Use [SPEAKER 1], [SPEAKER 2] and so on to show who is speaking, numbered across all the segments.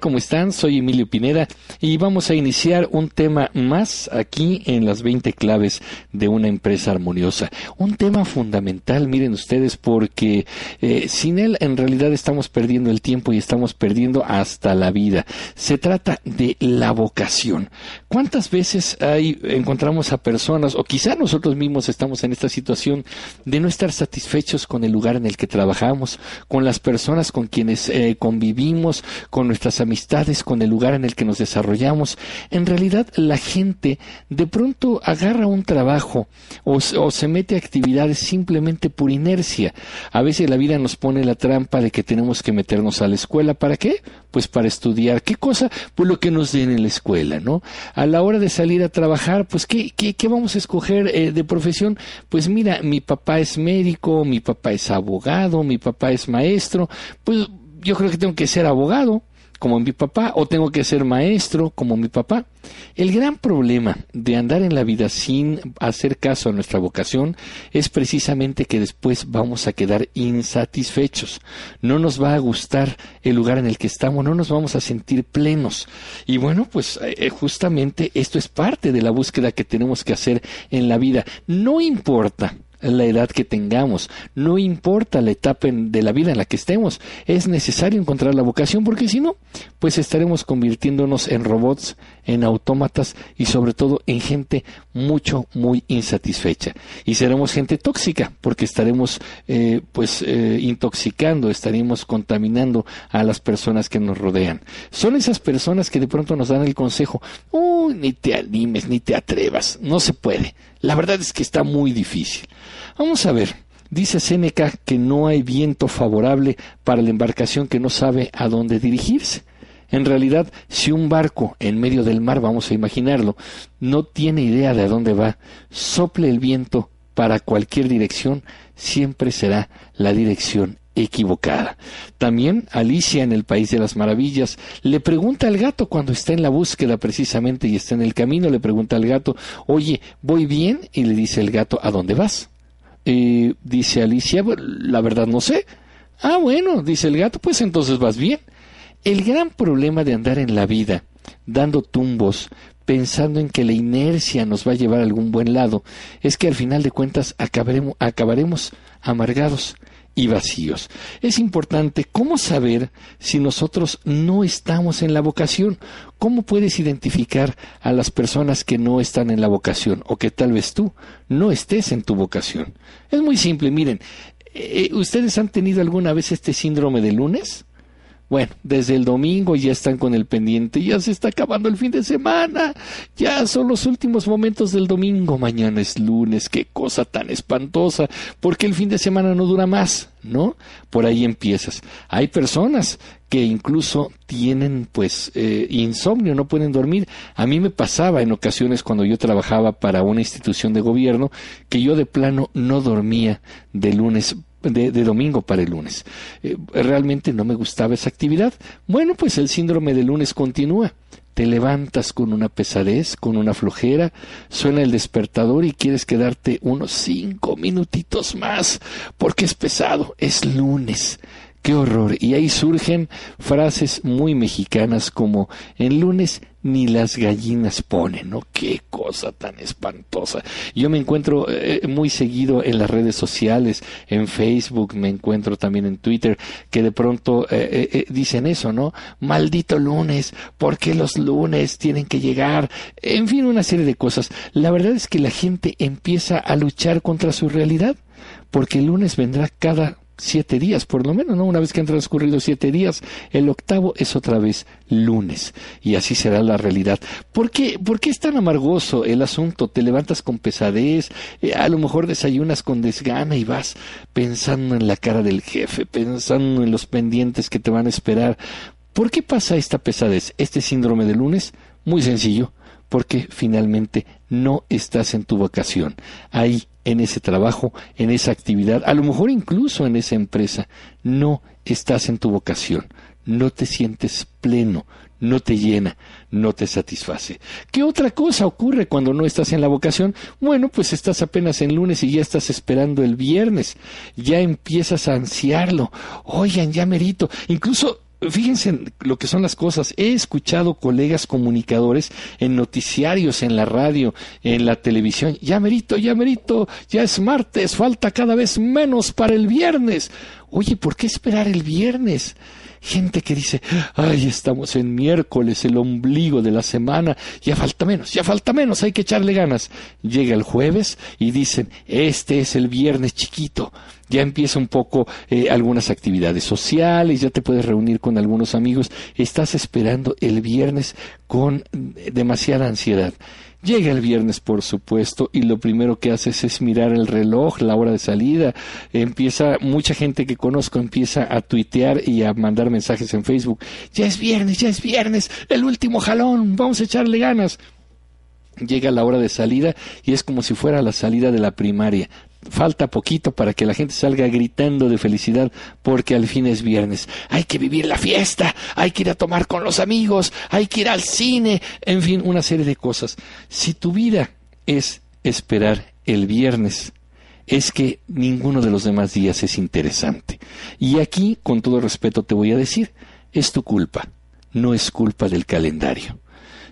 [SPEAKER 1] ¿Cómo están? Soy Emilio Pineda y vamos a iniciar un tema más aquí en las 20 claves de una empresa armoniosa. Un tema fundamental, miren ustedes, porque eh, sin él en realidad estamos perdiendo el tiempo y estamos perdiendo hasta la vida. Se trata de la vocación. ¿Cuántas veces hay, encontramos a personas, o quizá nosotros mismos estamos en esta situación de no estar satisfechos con el lugar en el que trabajamos, con las personas con quienes eh, convivimos, con nuestras amistades, con el lugar en el que nos desarrollamos. En realidad la gente de pronto agarra un trabajo o, se mete a actividades simplemente por inercia. A veces la vida nos pone la trampa de que tenemos que meternos a la escuela. ¿Para qué? Pues para estudiar. ¿Qué cosa? Pues lo que nos den en la escuela, ¿no? A la hora de salir a trabajar, pues ¿qué, qué, qué vamos a escoger eh, de profesión? Pues mira, mi papá es médico, mi papá es abogado, mi papá es maestro, pues yo creo que tengo que ser abogado como mi papá o tengo que ser maestro como mi papá. El gran problema de andar en la vida sin hacer caso a nuestra vocación es precisamente que después vamos a quedar insatisfechos. No nos va a gustar el lugar en el que estamos, no nos vamos a sentir plenos. Y bueno, pues eh, justamente esto es parte de la búsqueda que tenemos que hacer en la vida. No importa la edad que tengamos, no importa la etapa de la vida en la que estemos, es necesario encontrar la vocación porque si no, pues estaremos convirtiéndonos en robots, en autómatas y sobre todo en gente mucho, muy insatisfecha. Y seremos gente tóxica porque estaremos eh, pues eh, intoxicando, estaremos contaminando a las personas que nos rodean. Son esas personas que de pronto nos dan el consejo, uy, ni te animes, ni te atrevas, no se puede. La verdad es que está muy difícil. Vamos a ver. Dice Séneca que no hay viento favorable para la embarcación que no sabe a dónde dirigirse. En realidad, si un barco en medio del mar, vamos a imaginarlo, no tiene idea de a dónde va, sople el viento para cualquier dirección, siempre será la dirección equivocada. También Alicia en el País de las Maravillas le pregunta al gato cuando está en la búsqueda precisamente y está en el camino, le pregunta al gato, oye, ¿voy bien? Y le dice el gato, ¿a dónde vas? Eh, dice Alicia, la verdad no sé. Ah, bueno, dice el gato, pues entonces vas bien. El gran problema de andar en la vida, dando tumbos, pensando en que la inercia nos va a llevar a algún buen lado, es que al final de cuentas acabaremos, acabaremos amargados y vacíos. Es importante cómo saber si nosotros no estamos en la vocación. ¿Cómo puedes identificar a las personas que no están en la vocación o que tal vez tú no estés en tu vocación? Es muy simple, miren, eh, ¿ustedes han tenido alguna vez este síndrome de lunes? Bueno, desde el domingo ya están con el pendiente, ya se está acabando el fin de semana, ya son los últimos momentos del domingo, mañana es lunes, qué cosa tan espantosa, porque el fin de semana no dura más, ¿no? Por ahí empiezas. Hay personas que incluso tienen pues eh, insomnio, no pueden dormir. A mí me pasaba en ocasiones cuando yo trabajaba para una institución de gobierno que yo de plano no dormía de lunes de, domingo para el lunes. Eh, realmente no me gustaba esa actividad. Bueno, pues el síndrome del lunes continúa. Te levantas con una pesadez, con una flojera, suena el despertador y quieres quedarte unos cinco minutitos más, porque es pesado, es lunes. Qué horror. Y ahí surgen frases muy mexicanas como en lunes ni las gallinas ponen, ¿no? Qué cosa tan espantosa. Yo me encuentro eh, muy seguido en las redes sociales, en Facebook, me encuentro también en Twitter, que de pronto eh, eh, dicen eso, ¿no? Maldito lunes, ¿por qué los lunes tienen que llegar? En fin, una serie de cosas. La verdad es que la gente empieza a luchar contra su realidad, porque el lunes vendrá cada siete días, por lo menos, ¿no? Una vez que han transcurrido siete días, el octavo es otra vez lunes. Y así será la realidad. ¿Por qué, ¿Por qué es tan amargoso el asunto? Te levantas con pesadez, eh, a lo mejor desayunas con desgana y vas pensando en la cara del jefe, pensando en los pendientes que te van a esperar. ¿Por qué pasa esta pesadez, este síndrome de lunes? Muy sencillo, porque finalmente no estás en tu vocación. Ahí en ese trabajo, en esa actividad, a lo mejor incluso en esa empresa, no estás en tu vocación, no te sientes pleno, no te llena, no te satisface. ¿Qué otra cosa ocurre cuando no estás en la vocación? Bueno, pues estás apenas en lunes y ya estás esperando el viernes, ya empiezas a ansiarlo, oigan, ya merito, incluso fíjense lo que son las cosas. He escuchado colegas comunicadores en noticiarios, en la radio, en la televisión. Ya merito, ya merito, ya es martes, falta cada vez menos para el viernes. Oye, ¿por qué esperar el viernes? Gente que dice, ay, estamos en miércoles, el ombligo de la semana, ya falta menos, ya falta menos, hay que echarle ganas. Llega el jueves y dicen, este es el viernes chiquito, ya empieza un poco eh, algunas actividades sociales, ya te puedes reunir con algunos amigos, estás esperando el viernes con demasiada ansiedad. Llega el viernes, por supuesto, y lo primero que haces es mirar el reloj, la hora de salida. Empieza, mucha gente que conozco empieza a tuitear y a mandar mensajes en Facebook. Ya es viernes, ya es viernes, el último jalón, vamos a echarle ganas llega la hora de salida y es como si fuera la salida de la primaria falta poquito para que la gente salga gritando de felicidad porque al fin es viernes. Hay que vivir la fiesta, hay que ir a tomar con los amigos, hay que ir al cine, en fin, una serie de cosas. Si tu vida es esperar el viernes, es que ninguno de los demás días es interesante. Y aquí, con todo respeto, te voy a decir, es tu culpa, no es culpa del calendario.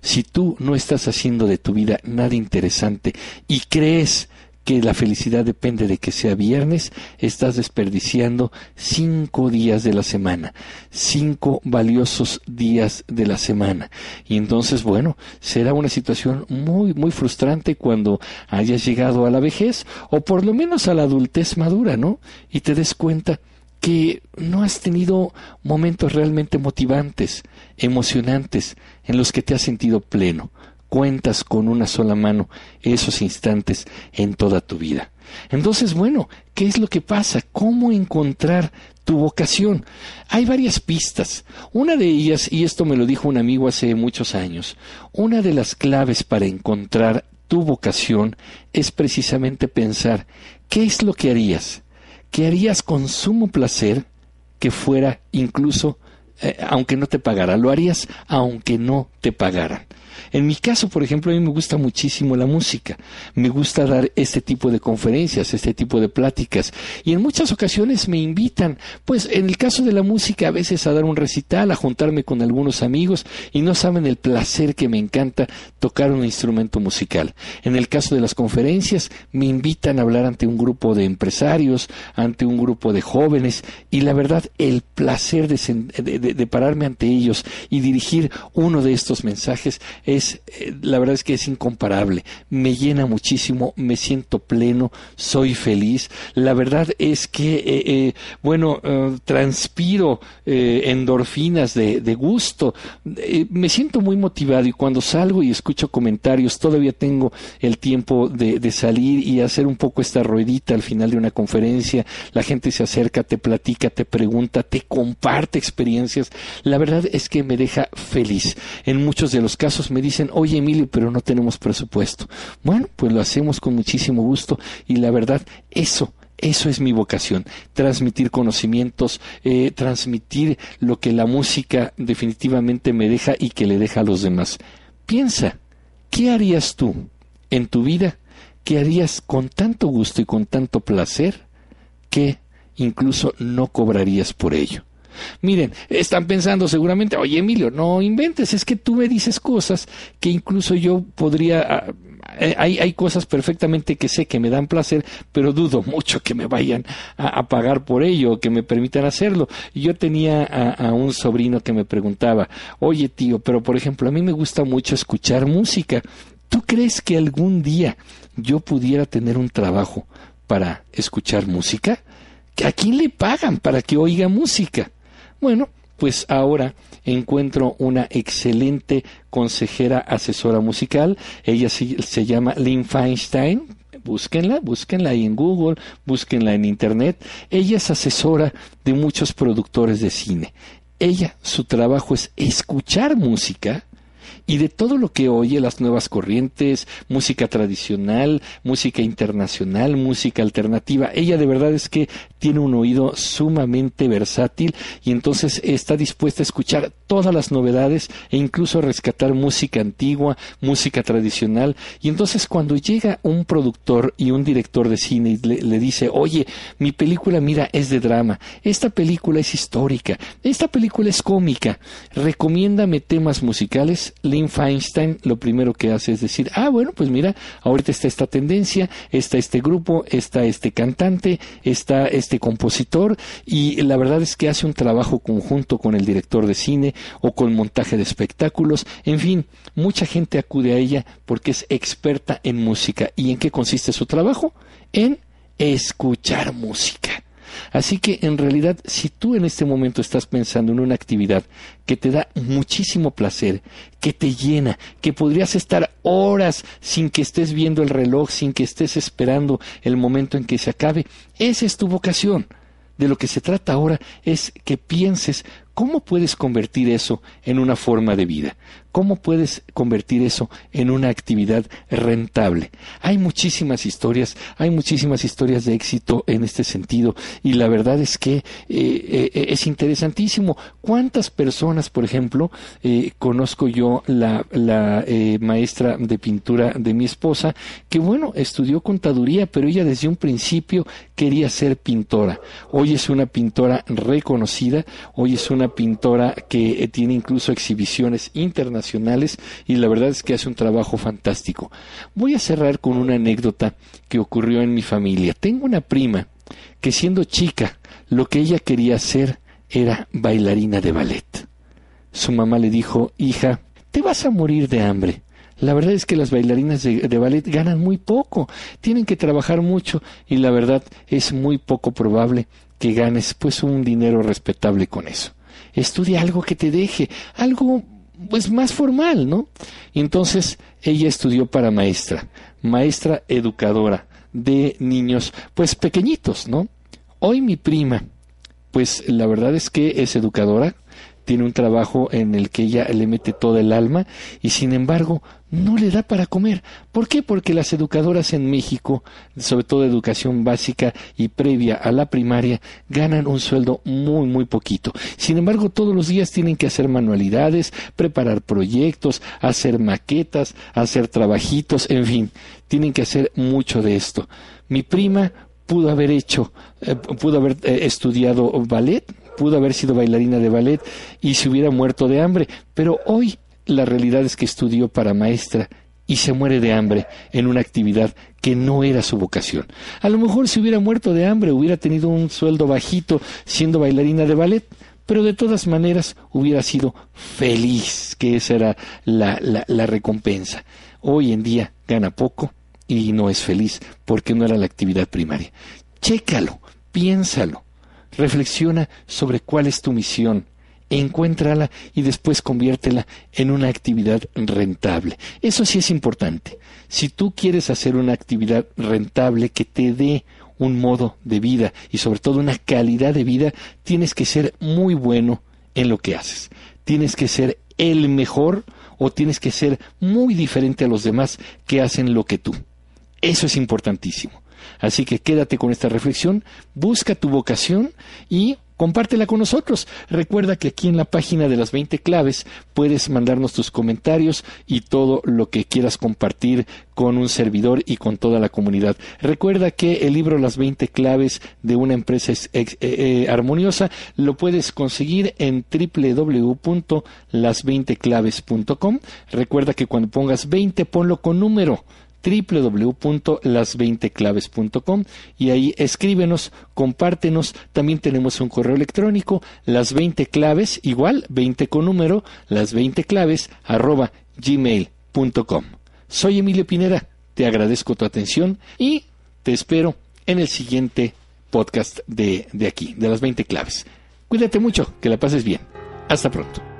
[SPEAKER 1] Si tú no estás haciendo de tu vida nada interesante y crees que la felicidad depende de que sea viernes, estás desperdiciando cinco días de la semana, cinco valiosos días de la semana. Y entonces, bueno, será una situación muy, muy frustrante cuando hayas llegado a la vejez o por lo menos a la adultez madura, ¿no? Y te des cuenta que no has tenido momentos realmente motivantes, emocionantes, en los que te has sentido pleno cuentas con una sola mano esos instantes en toda tu vida. Entonces, bueno, ¿qué es lo que pasa? ¿Cómo encontrar tu vocación? Hay varias pistas. Una de ellas, y esto me lo dijo un amigo hace muchos años, una de las claves para encontrar tu vocación es precisamente pensar qué es lo que harías, qué harías con sumo placer que fuera incluso eh, aunque no te pagara, lo harías aunque no te pagaran. En mi caso, por ejemplo, a mí me gusta muchísimo la música, me gusta dar este tipo de conferencias, este tipo de pláticas, y en muchas ocasiones me invitan, pues en el caso de la música a veces a dar un recital, a juntarme con algunos amigos, y no saben el placer que me encanta tocar un instrumento musical. En el caso de las conferencias, me invitan a hablar ante un grupo de empresarios, ante un grupo de jóvenes, y la verdad, el placer de pararme ante ellos y dirigir uno de estos mensajes es eh, la verdad es que es incomparable. Me llena muchísimo, me siento pleno, soy feliz. La verdad es que, eh, eh, bueno, transpiro endorfinas de, gusto. me siento muy motivado y cuando salgo y escucho comentarios, todavía tengo el tiempo de, de salir y hacer un poco esta ruedita al final de una conferencia. La gente se acerca, te platica, te pregunta, te comparte experiencias. La verdad es que me deja feliz. En muchos de los casos me dicen, oye Emilio, pero no tenemos presupuesto. Bueno, pues lo hacemos con muchísimo gusto y la verdad, eso eso es mi vocación, transmitir conocimientos, eh, transmitir lo que la música definitivamente me deja y que le deja a los demás. Piensa, ¿qué harías tú en tu vida? ¿Qué harías con tanto gusto y con tanto placer que incluso no cobrarías por ello? Miren, están pensando seguramente, oye Emilio, no inventes, es que tú me dices cosas que incluso yo podría... Ah, eh, hay, hay cosas perfectamente que sé que me dan placer, pero dudo mucho que me vayan a, pagar por ello, que me permitan hacerlo. Yo tenía a, un sobrino que me preguntaba, oye tío, pero por ejemplo, a mí me gusta mucho escuchar música. ¿Tú crees que algún día yo pudiera tener un trabajo para escuchar música? ¿A quién le pagan para que oiga música? Bueno, pues ahora encuentro una excelente consejera asesora musical. Ella se, llama Lynn Feinstein. Búsquenla, búsquenla ahí en Google, búsquenla en Internet. Ella es asesora de muchos productores de cine. Ella, su trabajo es escuchar música y de todo lo que oye, las nuevas corrientes, música tradicional, música internacional, música alternativa. Ella de verdad es que tiene un oído sumamente versátil y entonces está dispuesta a escuchar todas las novedades e incluso rescatar música antigua, música tradicional. Y entonces cuando llega un productor y un director de cine y le, le dice, oye, mi película, mira, es de drama, esta película es histórica, esta película es cómica, recomiéndame temas musicales, Lynn Feinstein lo primero que hace es decir, ah, bueno, pues mira, ahorita está esta tendencia, está este grupo, está este cantante, está este compositor, y la verdad es que hace un trabajo conjunto con el director de cine o con montaje de espectáculos, en fin, mucha gente acude a ella porque es experta en música. ¿Y en qué consiste su trabajo? En escuchar música. Así que en realidad, si tú en este momento estás pensando en una actividad que te da muchísimo placer, que te llena, que podrías estar horas sin que estés viendo el reloj, sin que estés esperando el momento en que se acabe, esa es tu vocación. De lo que se trata ahora es que pienses cómo puedes convertir eso en una forma de vida, ¿Cómo puedes convertir eso en una actividad rentable? Hay muchísimas historias, hay muchísimas historias de éxito en este sentido y la verdad es que eh, eh, es interesantísimo. ¿Cuántas personas, por ejemplo, eh, conozco yo la, la maestra de pintura de mi esposa, que bueno, estudió contaduría, pero ella desde un principio quería ser pintora. Hoy es una pintora reconocida, hoy es una pintora que tiene incluso exhibiciones internacionales y la verdad es que hace un trabajo fantástico. Voy a cerrar con una anécdota que ocurrió en mi familia. Tengo una prima que siendo chica lo que ella quería hacer era bailarina de ballet. Su mamá le dijo, hija, te vas a morir de hambre. La verdad es que las bailarinas de, de, ballet ganan muy poco, tienen que trabajar mucho y la verdad es muy poco probable que ganes pues un dinero respetable con eso. Estudia algo que te deje, algo pues más formal, ¿no? Y entonces ella estudió para maestra, maestra educadora de niños, pues pequeñitos, ¿no? Hoy mi prima, pues la verdad es que es educadora, tiene un trabajo en el que ella le mete toda el alma y sin embargo no le da para comer. ¿Por qué? Porque las educadoras en México, sobre todo educación básica y previa a la primaria, ganan un sueldo muy, muy poquito. Sin embargo, todos los días tienen que hacer manualidades, preparar proyectos, hacer maquetas, hacer trabajitos, en fin, tienen que hacer mucho de esto. Mi prima pudo haber hecho, eh, pudo haber eh, estudiado ballet, pudo haber sido bailarina de ballet y se hubiera muerto de hambre, pero hoy la realidad es que estudió para maestra y se muere de hambre en una actividad que no era su vocación. A lo mejor si hubiera muerto de hambre hubiera tenido un sueldo bajito siendo bailarina de ballet, pero de todas maneras hubiera sido feliz, que esa era la, la, la recompensa. Hoy en día gana poco y no es feliz porque no era la actividad primaria. Chécalo, piénsalo. Reflexiona sobre cuál es tu misión, encuéntrala y después conviértela en una actividad rentable. Eso sí es importante. Si tú quieres hacer una actividad rentable que te dé un modo de vida y sobre todo una calidad de vida, tienes que ser muy bueno en lo que haces. Tienes que ser el mejor o tienes que ser muy diferente a los demás que hacen lo que tú. Eso es importantísimo. Así que quédate con esta reflexión, busca tu vocación y compártela con nosotros. Recuerda que aquí en la página de las 20 claves puedes mandarnos tus comentarios y todo lo que quieras compartir con un servidor y con toda la comunidad. Recuerda que el libro Las 20 claves de una empresa eh, eh, armoniosa lo puedes conseguir en www.las20claves.com. Recuerda que cuando pongas 20 ponlo con número www.las20claves.com y ahí escríbenos, compártenos, también tenemos un correo electrónico, las 20 claves, igual, 20 con número, las 20 claves, arroba gmail.com. Soy Emilio Pineda, te agradezco tu atención y te espero en el siguiente podcast de, de aquí, de las 20 claves. Cuídate mucho, que la pases bien. Hasta pronto.